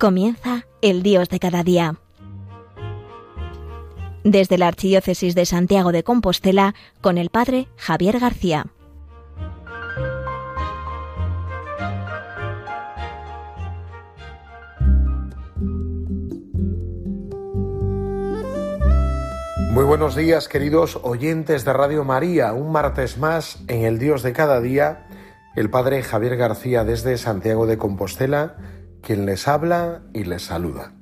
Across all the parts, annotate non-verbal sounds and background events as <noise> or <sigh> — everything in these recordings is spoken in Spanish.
Comienza el Dios de cada día. Desde la Archidiócesis de Santiago de Compostela, con el Padre Javier García. Muy buenos días, queridos oyentes de Radio María. Un martes más en el Dios de cada día, el Padre Javier García desde Santiago de Compostela quien les habla y les saluda.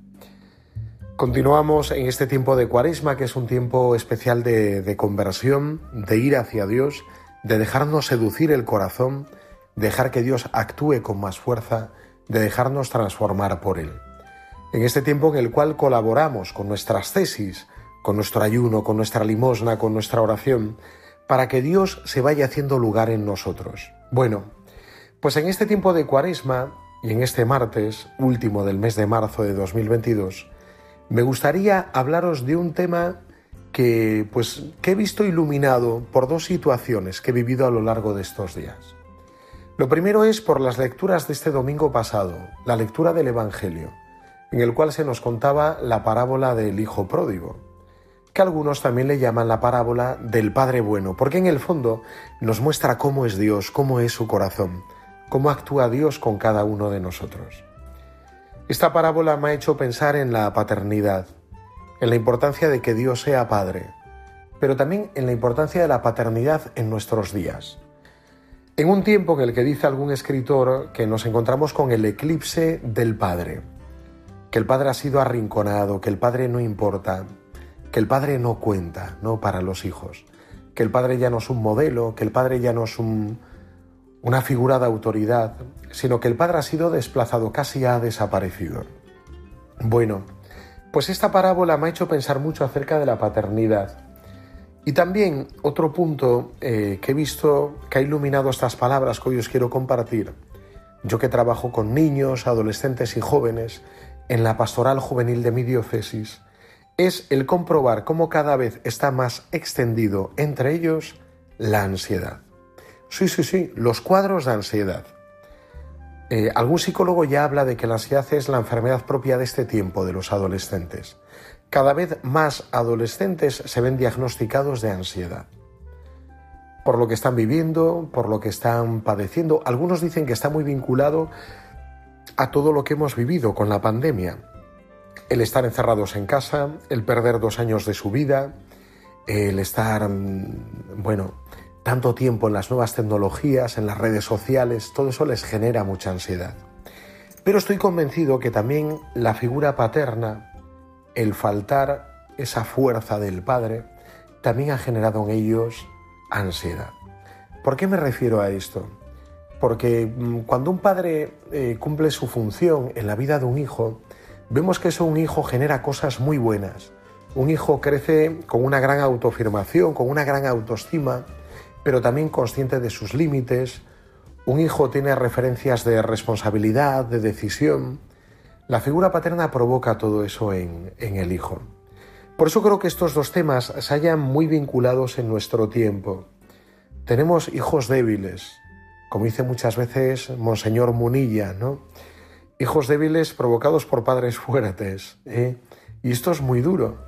Continuamos en este tiempo de cuaresma, que es un tiempo especial de, conversión, de ir hacia Dios, de dejarnos seducir el corazón, dejar que Dios actúe con más fuerza, de dejarnos transformar por Él. En este tiempo en el cual colaboramos con nuestras tesis, con nuestro ayuno, con nuestra limosna, con nuestra oración, para que Dios se vaya haciendo lugar en nosotros. Bueno, pues en este tiempo de cuaresma y en este martes, último del mes de marzo de 2022, me gustaría hablaros de un tema que, pues, que he visto iluminado por dos situaciones que he vivido a lo largo de estos días. Lo primero es por las lecturas de este domingo pasado, la lectura del Evangelio, en el cual se nos contaba la parábola del Hijo Pródigo, que algunos también le llaman la parábola del Padre Bueno, porque en el fondo nos muestra cómo es Dios, cómo es su corazón, cómo actúa Dios con cada uno de nosotros. Esta parábola me ha hecho pensar en la paternidad, en la importancia de que Dios sea Padre, pero también en la importancia de la paternidad en nuestros días. En un tiempo en el que dice algún escritor que nos encontramos con el eclipse del Padre, que el Padre ha sido arrinconado, que el Padre no importa, que el Padre no cuenta, ¿no? Para los hijos, que el Padre ya no es un modelo, que el Padre ya no es un, una figura de autoridad, sino que el padre ha sido desplazado, casi ha desaparecido. Bueno, pues esta parábola me ha hecho pensar mucho acerca de la paternidad. Y también otro punto eh, que he visto que ha iluminado estas palabras que hoy os quiero compartir, yo que trabajo con niños, adolescentes y jóvenes en la pastoral juvenil de mi diócesis, es el comprobar cómo cada vez está más extendido entre ellos la ansiedad. Sí, sí, sí, los cuadros de ansiedad. Eh, algún psicólogo ya habla de que la ansiedad es la enfermedad propia de este tiempo de los adolescentes. Cada vez más adolescentes se ven diagnosticados de ansiedad. Por lo que están viviendo, por lo que están padeciendo. Algunos dicen que está muy vinculado a todo lo que hemos vivido con la pandemia. El estar encerrados en casa, el perder dos años de su vida, el estar, mm, bueno, tanto tiempo en las nuevas tecnologías, en las redes sociales, todo eso les genera mucha ansiedad. Pero estoy convencido que también la figura paterna, el faltar esa fuerza del padre, también ha generado en ellos ansiedad. ¿Por qué me refiero a esto? Porque mm, cuando un padre eh, cumple su función en la vida de un hijo, vemos que eso un hijo genera cosas muy buenas. Un hijo crece con una gran autoafirmación, con una gran autoestima, pero también consciente de sus límites. Un hijo tiene referencias de responsabilidad, de decisión. La figura paterna provoca todo eso en, el hijo. Por eso creo que estos dos temas se hallan muy vinculados en nuestro tiempo. Tenemos hijos débiles, como dice muchas veces Monseñor Munilla, ¿no? Hijos débiles provocados por padres fuertes. ¿eh? Y esto es muy duro,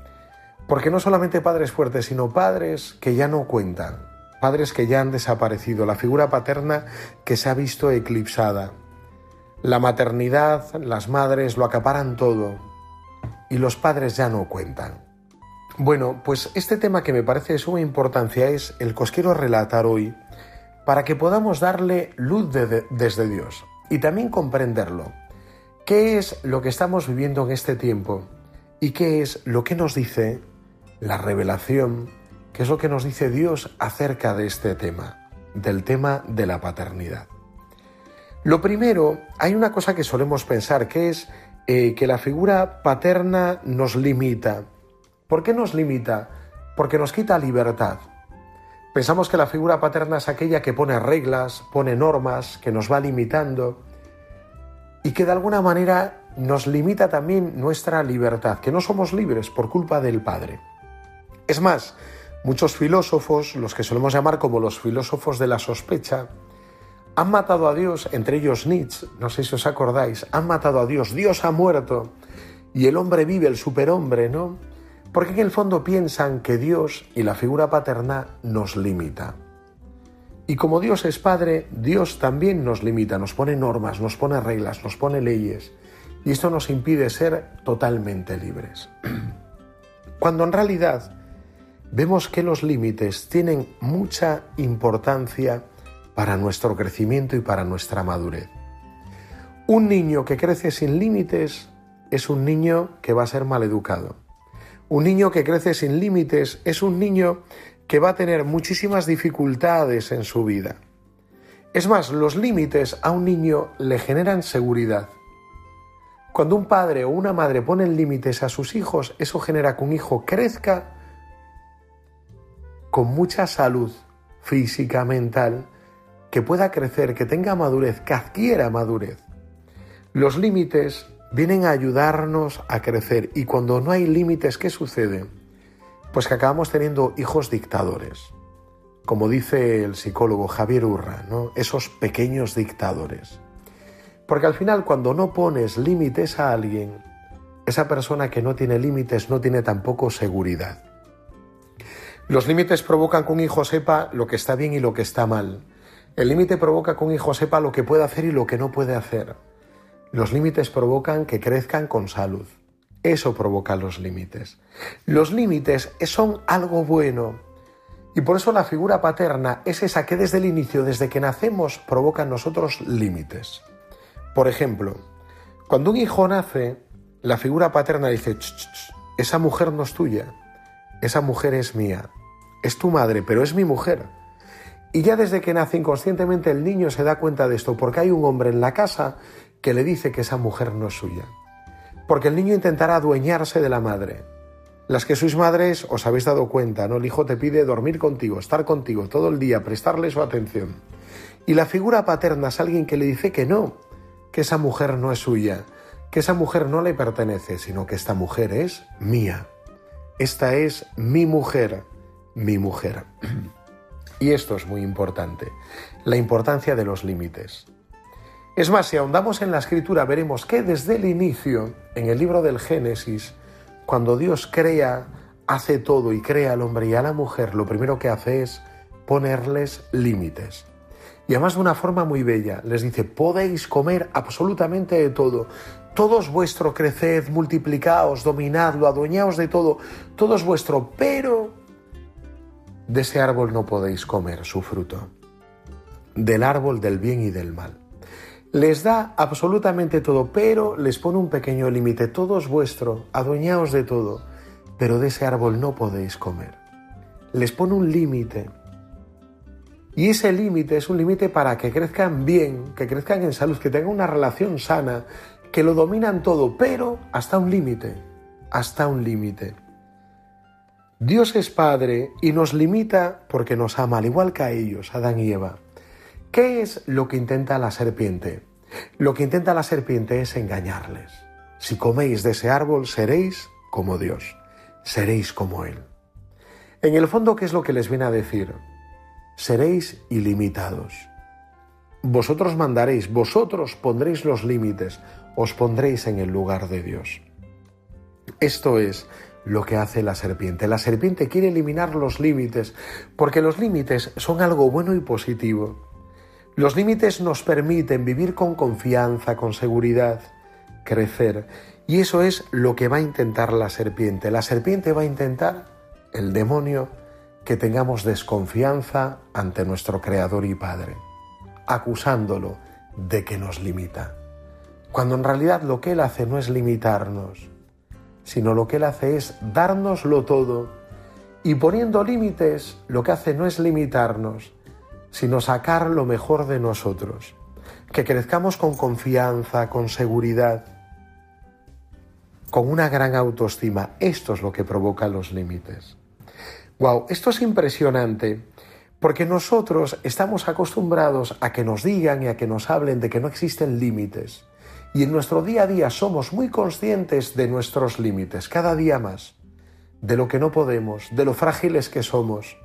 porque no solamente padres fuertes, sino padres que ya no cuentan, padres que ya han desaparecido, la figura paterna que se ha visto eclipsada. La maternidad, las madres lo acaparan todo y los padres ya no cuentan. Bueno, pues este tema que me parece de suma importancia es el que os quiero relatar hoy para que podamos darle luz desde Dios y también comprenderlo. ¿Qué es lo que estamos viviendo en este tiempo? ¿Y qué es lo que nos dice la revelación ¿Qué es lo que nos dice Dios acerca de este tema, del tema de la paternidad? Lo primero, hay una cosa que solemos pensar, que es eh, que la figura paterna nos limita. ¿Por qué nos limita? Porque nos quita libertad. Pensamos que la figura paterna es aquella que pone reglas, pone normas, que nos va limitando y que de alguna manera nos limita también nuestra libertad, que no somos libres por culpa del Padre. Es más, Muchos filósofos, los que solemos llamar como los filósofos de la sospecha, Han matado a Dios, entre ellos Nietzsche, no sé si os acordáis, han matado a Dios, Dios ha muerto y el hombre vive, el superhombre, ¿no? Porque en el fondo piensan que Dios y la figura paterna nos limita. Y como Dios es Padre, Dios también nos limita, nos pone normas, nos pone reglas, nos pone leyes. Y esto nos impide ser totalmente libres. <clears throat> Cuando en realidad vemos que los límites tienen mucha importancia para nuestro crecimiento y para nuestra madurez. Un niño que crece sin límites es un niño que va a ser maleducado. Un niño que crece sin límites es un niño que va a tener muchísimas dificultades en su vida. Es más, los límites a un niño le generan seguridad. Cuando un padre o una madre ponen límites a sus hijos, eso genera que un hijo crezca con mucha salud física, mental, que pueda crecer, que tenga madurez, que adquiera madurez. Los límites vienen a ayudarnos a crecer y cuando no hay límites, ¿qué sucede? Pues que acabamos teniendo hijos dictadores, como dice el psicólogo Javier Urra, ¿no? esos pequeños dictadores. Porque al final cuando no pones límites a alguien, esa persona que no tiene límites no tiene tampoco seguridad. Los límites provocan que un hijo sepa lo que está bien y lo que está mal. El límite provoca que un hijo sepa lo que puede hacer y lo que no puede hacer. Los límites provocan que crezcan con salud. Eso provoca los límites. Los límites son algo bueno. Y por eso la figura paterna es esa que desde el inicio, desde que nacemos, provoca en nosotros límites. Por ejemplo, cuando un hijo nace, la figura paterna dice, esa mujer no es tuya, esa mujer es mía, es tu madre, pero es mi mujer. Y ya desde que nace inconscientemente el niño se da cuenta de esto, porque hay un hombre en la casa que le dice que esa mujer no es suya. Porque el niño intentará adueñarse de la madre. Las que sois madres os habéis dado cuenta, ¿no? El hijo te pide dormir contigo, estar contigo todo el día, prestarle su atención. Y la figura paterna es alguien que le dice que no, que esa mujer no es suya, que esa mujer no le pertenece, sino que esta mujer es mía. Esta es mi mujer, mi mujer. Y esto es muy importante, la importancia de los límites. Es más, si ahondamos en la escritura, veremos que desde el inicio, en el libro del Génesis, cuando Dios crea, hace todo y crea al hombre y a la mujer, lo primero que hace es ponerles límites. Y además de una forma muy bella, les dice, podéis comer absolutamente de todo, todos vuestro, creced, multiplicaos, dominadlo, adueñaos de todo, todo es vuestro, pero de ese árbol no podéis comer su fruto, del árbol del bien y del mal. Les da absolutamente todo, pero les pone un pequeño límite. Todo es vuestro, adueñaos de todo, pero de ese árbol no podéis comer. Les pone un límite. Y ese límite es un límite para que crezcan bien, que crezcan en salud, que tengan una relación sana, que lo dominan todo, pero hasta un límite, hasta un límite. Dios es Padre y nos limita porque nos ama, al igual que a ellos, Adán y Eva. ¿Qué es lo que intenta la serpiente? Lo que intenta la serpiente es engañarles. Si coméis de ese árbol seréis como Dios, seréis como Él. En el fondo, ¿qué es lo que les viene a decir? Seréis ilimitados. Vosotros mandaréis, vosotros pondréis los límites, os pondréis en el lugar de Dios. Esto es lo que hace la serpiente. La serpiente quiere eliminar los límites, porque los límites son algo bueno y positivo. Los límites nos permiten vivir con confianza, con seguridad, crecer. Y eso es lo que va a intentar la serpiente. La serpiente va a intentar, el demonio, que tengamos desconfianza ante nuestro Creador y Padre, acusándolo de que nos limita. Cuando en realidad lo que Él hace no es limitarnos, sino lo que Él hace es dárnoslo todo. Y poniendo límites, lo que hace no es limitarnos, sino sacar lo mejor de nosotros, que crezcamos con confianza, con seguridad, con una gran autoestima. Esto es lo que provoca los límites. Wow, esto es impresionante porque nosotros estamos acostumbrados a que nos digan y a que nos hablen de que no existen límites. Y en nuestro día a día somos muy conscientes de nuestros límites, cada día más, de lo que no podemos, de lo frágiles que somos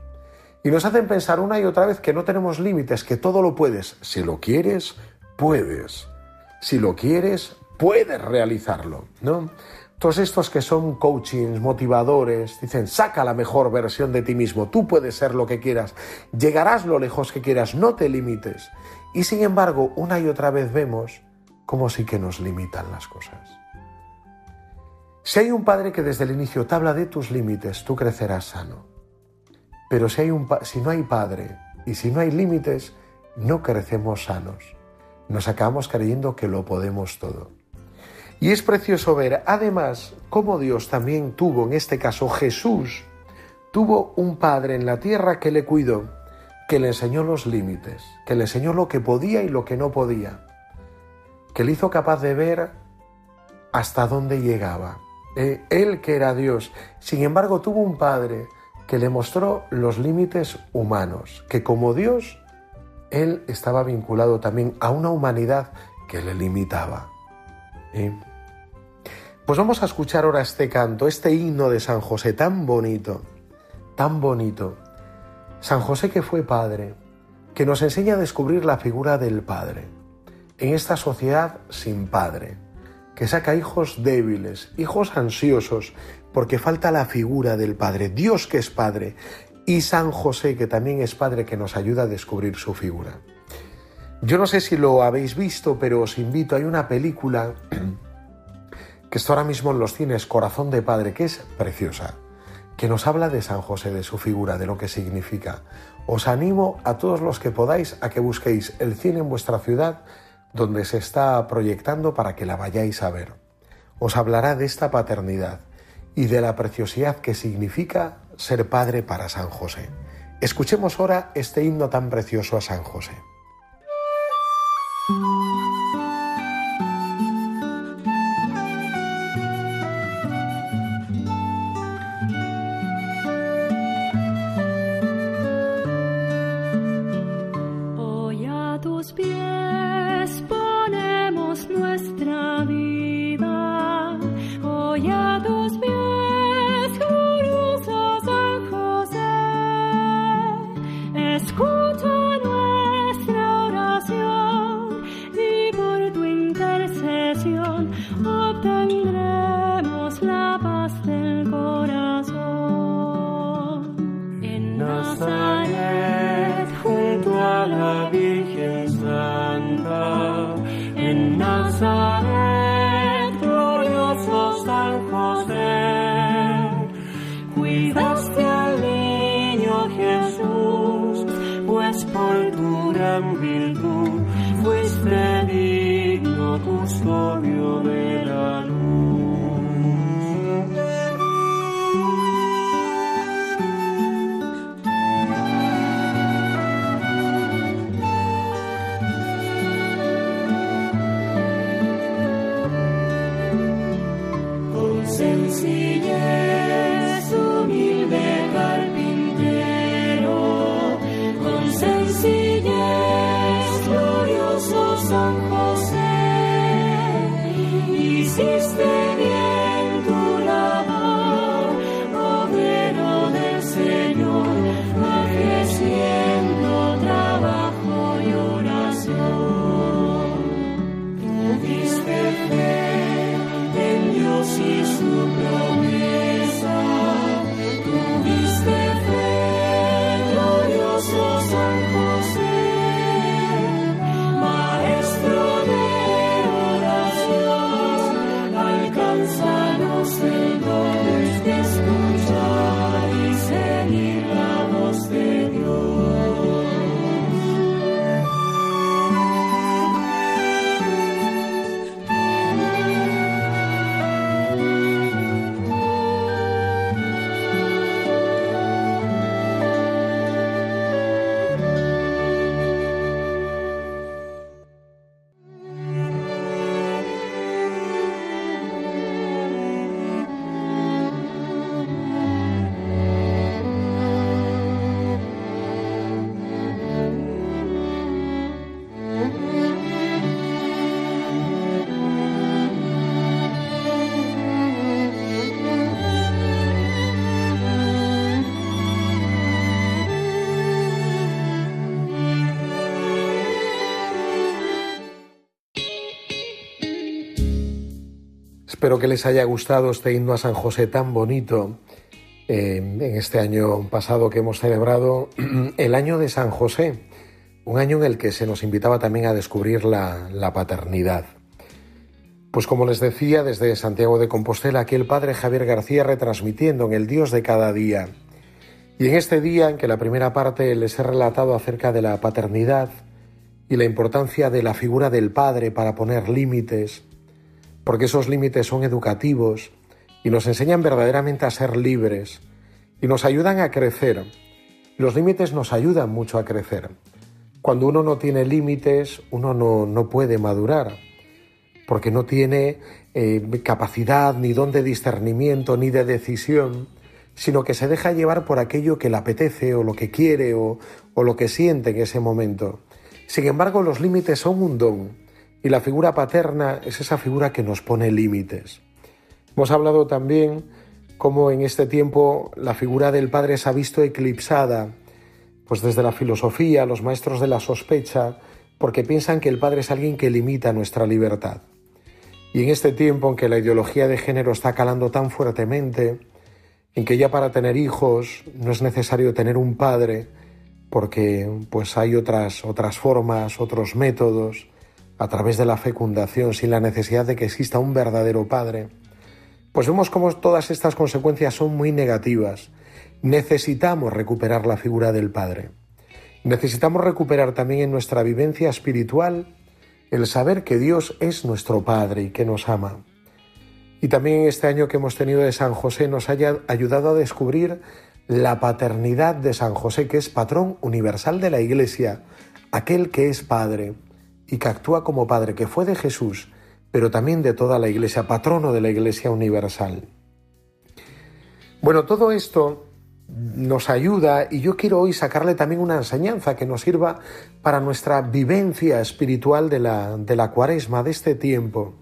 Y nos hacen pensar una y otra vez que no tenemos límites, que todo lo puedes. Si lo quieres, puedes. Si lo quieres, puedes realizarlo, ¿no? Todos estos que son coachings, motivadores, dicen, saca la mejor versión de ti mismo, tú puedes ser lo que quieras, llegarás lo lejos que quieras, no te limites. Y sin embargo, una y otra vez vemos cómo sí que nos limitan las cosas. Si hay un padre que desde el inicio te habla de tus límites, tú crecerás sano. Pero si, hay un si no hay padre y si no hay límites, no crecemos sanos. Nos acabamos creyendo que lo podemos todo. Y es precioso ver, además, cómo Dios también tuvo, en este caso Jesús, tuvo un Padre en la tierra que le cuidó, que le enseñó los límites, que le enseñó lo que podía y lo que no podía, que le hizo capaz de ver hasta dónde llegaba. Eh, él que era Dios, sin embargo, tuvo un Padre que le mostró los límites humanos, que como Dios, Él estaba vinculado también a una humanidad que le limitaba. Pues vamos a escuchar ahora este canto, este himno de San José tan bonito, tan bonito. San José que fue padre, que nos enseña a descubrir la figura del padre en esta sociedad sin padre, que saca hijos débiles, hijos ansiosos, porque falta la figura del padre, Dios que es padre, y San José que también es padre que nos ayuda a descubrir su figura. Yo no sé si lo habéis visto, pero os invito, hay una película <clears throat> que está ahora mismo en los cines, Corazón de Padre, que es preciosa, que nos habla de San José, de su figura, de lo que significa. Os animo a todos los que podáis a que busquéis el cine en vuestra ciudad donde se está proyectando para que la vayáis a ver. Os hablará de esta paternidad y de la preciosidad que significa ser padre para San José. Escuchemos ahora este himno tan precioso a San José. Espero que les haya gustado este himno a San José tan bonito eh, en este año pasado que hemos celebrado, <clears throat> el año de San José, un año en el que se nos invitaba también a descubrir la, la paternidad. Pues como les decía, desde Santiago de Compostela, aquí el Padre Javier García retransmitiendo en el Dios de cada día. Y en este día en que la primera parte les he relatado acerca de la paternidad y la importancia de la figura del Padre para poner límites, porque esos límites son educativos y nos enseñan verdaderamente a ser libres y nos ayudan a crecer. Los límites nos ayudan mucho a crecer. Cuando uno no tiene límites, uno no, puede madurar, porque no tiene eh, capacidad ni don de discernimiento ni de decisión sino que se deja llevar por aquello que le apetece o lo que quiere o, lo que siente en ese momento. Sin embargo, los límites son un don y la figura paterna es esa figura que nos pone límites. Hemos hablado también cómo en este tiempo la figura del padre se ha visto eclipsada, pues desde la filosofía, los maestros de la sospecha, porque piensan que el padre es alguien que limita nuestra libertad. Y en este tiempo en que la ideología de género está calando tan fuertemente, en que ya para tener hijos no es necesario tener un padre, porque pues hay otras, otras formas, otros métodos, a través de la fecundación, sin la necesidad de que exista un verdadero padre. Pues vemos cómo todas estas consecuencias son muy negativas. Necesitamos recuperar la figura del padre. Necesitamos recuperar también en nuestra vivencia espiritual el saber que Dios es nuestro Padre y que nos ama y también este año que hemos tenido de San José nos haya ayudado a descubrir la paternidad de San José, que es patrón universal de la Iglesia, aquel que es Padre y que actúa como Padre, que fue de Jesús, pero también de toda la Iglesia, patrono de la Iglesia universal. Bueno, todo esto nos ayuda y yo quiero hoy sacarle también una enseñanza que nos sirva para nuestra vivencia espiritual de la, de la cuaresma, de este tiempo.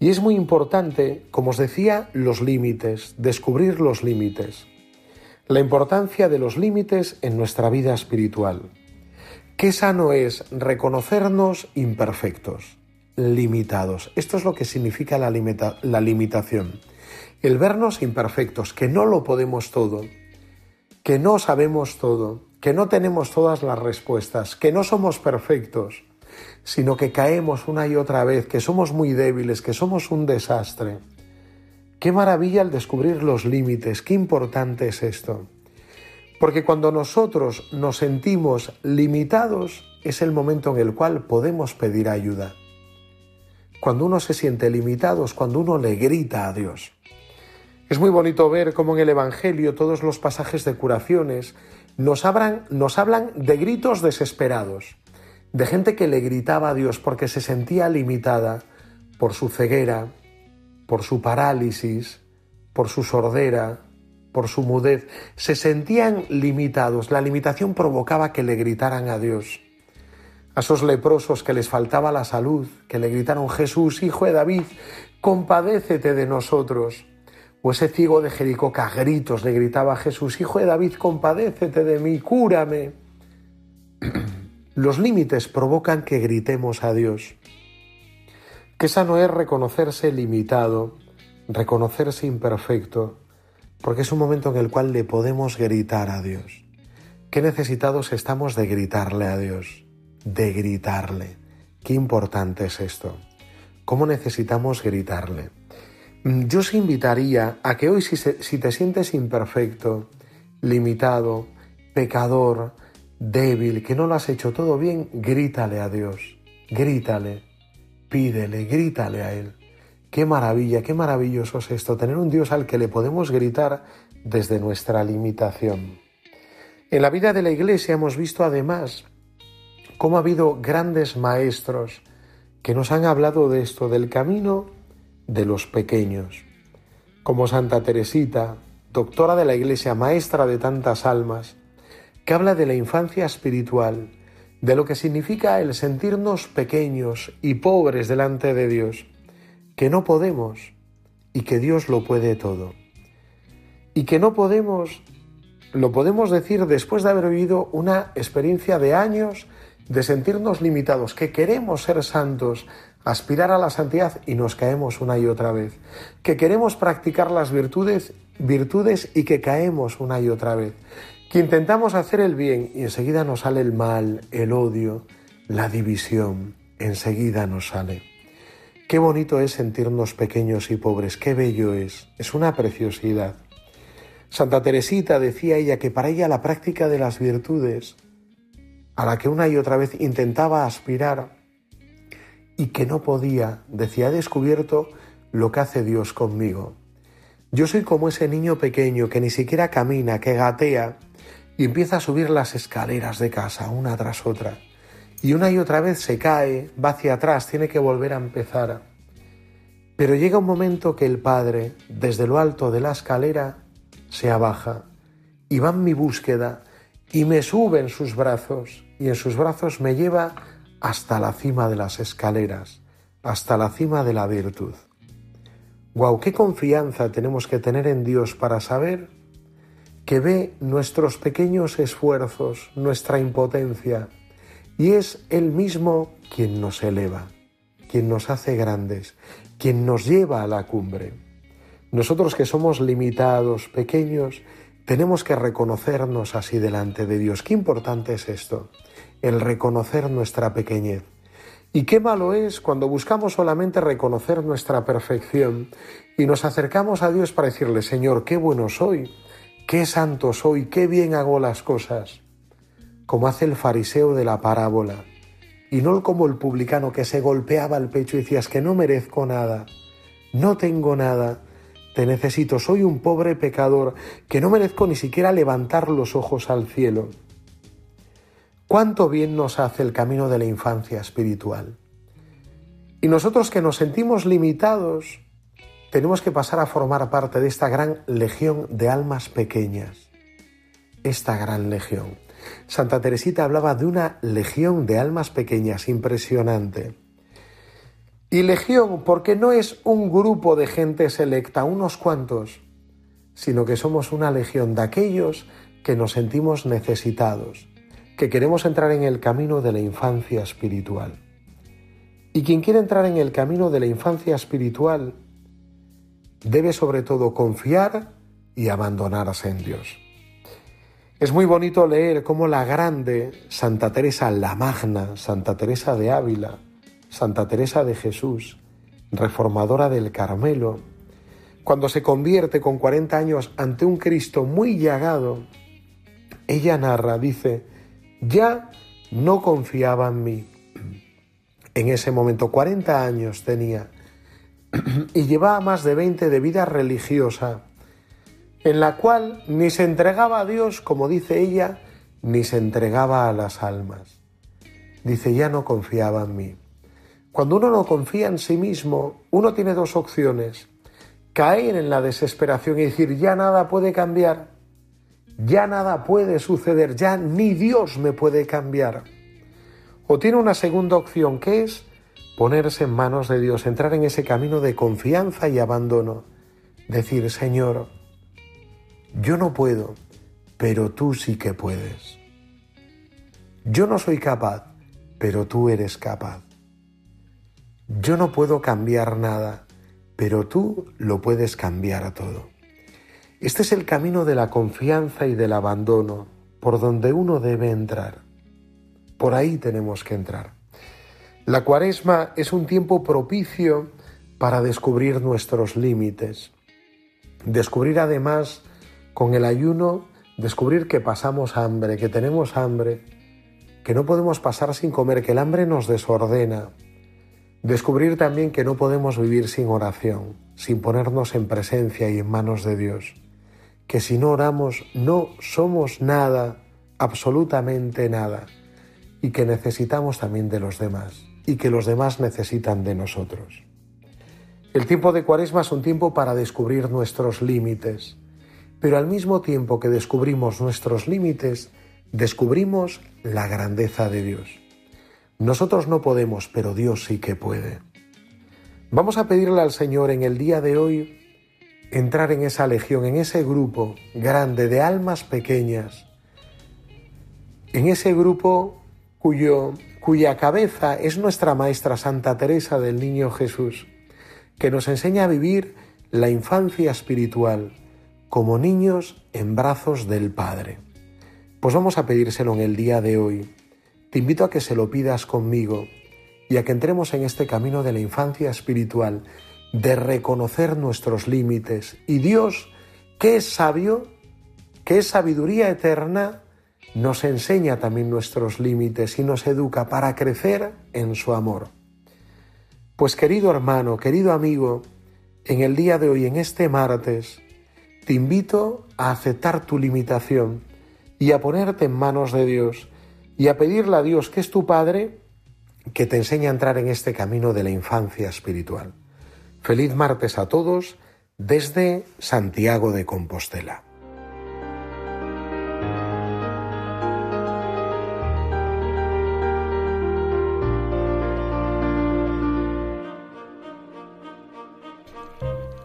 Y es muy importante, como os decía, los límites, descubrir los límites. La importancia de los límites en nuestra vida espiritual. Qué sano es reconocernos imperfectos, limitados. Esto es lo que significa la, la limitación. El vernos imperfectos, que no lo podemos todo, que no sabemos todo, que no tenemos todas las respuestas, que no somos perfectos sino que caemos una y otra vez, que somos muy débiles, que somos un desastre. Qué maravilla el descubrir los límites, qué importante es esto. Porque cuando nosotros nos sentimos limitados es el momento en el cual podemos pedir ayuda. Cuando uno se siente limitado es cuando uno le grita a Dios. Es muy bonito ver cómo en el Evangelio todos los pasajes de curaciones nos, nos hablan de gritos desesperados de gente que le gritaba a Dios porque se sentía limitada por su ceguera, por su parálisis, por su sordera, por su mudez. Se sentían limitados. La limitación provocaba que le gritaran a Dios. A esos leprosos que les faltaba la salud, que le gritaron Jesús, hijo de David, compadécete de nosotros. O ese ciego de Jericó que a gritos le gritaba Jesús, hijo de David, compadécete de mí, cúrame. Los límites provocan que gritemos a Dios. Que sano es reconocerse limitado, reconocerse imperfecto, porque es un momento en el cual le podemos gritar a Dios. Qué necesitados estamos de gritarle a Dios, de gritarle. Qué importante es esto. ¿Cómo necesitamos gritarle? Mm, yo os invitaría a que hoy si, si te sientes imperfecto, limitado, pecador, débil, que no lo has hecho todo bien, grítale a Dios, grítale, pídele, grítale a Él. Qué maravilla, qué maravilloso es esto, tener un Dios al que le podemos gritar desde nuestra limitación. En la vida de la Iglesia hemos visto además cómo ha habido grandes maestros que nos han hablado de esto, del camino de los pequeños, como Santa Teresita, doctora de la Iglesia, maestra de tantas almas, que habla de la infancia espiritual, de lo que significa el sentirnos pequeños y pobres delante de Dios, que no podemos y que Dios lo puede todo. Y que no podemos, lo podemos decir después de haber vivido una experiencia de años de sentirnos limitados, que queremos ser santos aspirar a la santidad y nos caemos una y otra vez, que queremos practicar las virtudes, virtudes y que caemos una y otra vez, que intentamos hacer el bien y enseguida nos sale el mal, el odio, la división, enseguida nos sale. Qué bonito es sentirnos pequeños y pobres, qué bello es, es una preciosidad. Santa Teresita decía ella que para ella la práctica de las virtudes, a la que una y otra vez intentaba aspirar y que no podía, decía, he descubierto lo que hace Dios conmigo. Yo soy como ese niño pequeño que ni siquiera camina, que gatea y empieza a subir las escaleras de casa una tras otra. Y una y otra vez se cae, va hacia atrás, tiene que volver a empezar. Pero llega un momento que el Padre, desde lo alto de la escalera, se abaja y va en mi búsqueda y me sube en sus brazos y en sus brazos me lleva hasta la cima de las escaleras, hasta la cima de la virtud. Guau, qué confianza tenemos que tener en Dios para saber que ve nuestros pequeños esfuerzos, nuestra impotencia, y es Él mismo quien nos eleva, quien nos hace grandes, quien nos lleva a la cumbre. Nosotros que somos limitados, pequeños, tenemos que reconocernos así delante de Dios. Qué importante es esto, el reconocer nuestra pequeñez. Y qué malo es cuando buscamos solamente reconocer nuestra perfección y nos acercamos a Dios para decirle, Señor, qué bueno soy, qué santo soy, qué bien hago las cosas, como hace el fariseo de la parábola, y no como el publicano que se golpeaba el pecho y decías que no merezco nada, no tengo nada, te necesito, soy un pobre pecador que no merezco ni siquiera levantar los ojos al cielo. ¿Cuánto bien nos hace el camino de la infancia espiritual? Y nosotros que nos sentimos limitados, tenemos que pasar a formar parte de esta gran legión de almas pequeñas. Esta gran legión. Santa Teresita hablaba de una legión de almas pequeñas impresionante. Y legión porque no es un grupo de gente selecta, unos cuantos, sino que somos una legión de aquellos que nos sentimos necesitados, que queremos entrar en el camino de la infancia espiritual. Y quien quiere entrar en el camino de la infancia espiritual debe sobre todo confiar y abandonarse en Dios. Es muy bonito leer cómo la grande Santa Teresa la Magna, Santa Teresa de Ávila, Santa Teresa de Jesús, reformadora del Carmelo, cuando se convierte con 40 años ante un Cristo muy llagado, ella narra, dice, ya no confiaba en mí. En ese momento, 40 años tenía <clears throat> y llevaba más de 20 de vida religiosa, en la cual ni se entregaba a Dios, como dice ella, ni se entregaba a las almas. Dice, ya no confiaba en mí. Cuando uno no confía en sí mismo, uno tiene dos opciones. Caer en la desesperación y decir, ya nada puede cambiar, ya nada puede suceder, ya ni Dios me puede cambiar. O tiene una segunda opción que es ponerse en manos de Dios, entrar en ese camino de confianza y abandono. Decir, Señor, yo no puedo, pero tú sí que puedes. Yo no soy capaz, pero tú eres capaz. Yo no puedo cambiar nada, pero tú lo puedes cambiar todo. Este es el camino de la confianza y del abandono, por donde uno debe entrar. Por ahí tenemos que entrar. La cuaresma es un tiempo propicio para descubrir nuestros límites. Descubrir además con el ayuno, descubrir que pasamos hambre, que tenemos hambre, que no podemos pasar sin comer, que el hambre nos desordena. Descubrir también que no podemos vivir sin oración, sin ponernos en presencia y en manos de Dios que si no oramos no somos nada, absolutamente nada, y que necesitamos también de los demás, y que los demás necesitan de nosotros. El tiempo de Cuaresma es un tiempo para descubrir nuestros límites, pero al mismo tiempo que descubrimos nuestros límites, descubrimos la grandeza de Dios. Nosotros no podemos, pero Dios sí que puede. Vamos a pedirle al Señor en el día de hoy entrar en esa legión, en ese grupo grande de almas pequeñas, en ese grupo cuya cabeza es nuestra Maestra Santa Teresa del Niño Jesús, que nos enseña a vivir la infancia espiritual como niños en brazos del Padre. Pues vamos a pedírselo en el día de hoy. Te invito a que se lo pidas conmigo y a que entremos en este camino de la infancia espiritual, de reconocer nuestros límites. Y Dios, que es sabio, que es sabiduría eterna, nos enseña también nuestros límites y nos educa para crecer en su amor. Pues querido hermano, querido amigo, en el día de hoy, en este martes, te invito a aceptar tu limitación y a ponerte en manos de Dios y a pedirle a Dios, que es tu Padre, que te enseñe a entrar en este camino de la infancia espiritual. Feliz martes a todos desde Santiago de Compostela.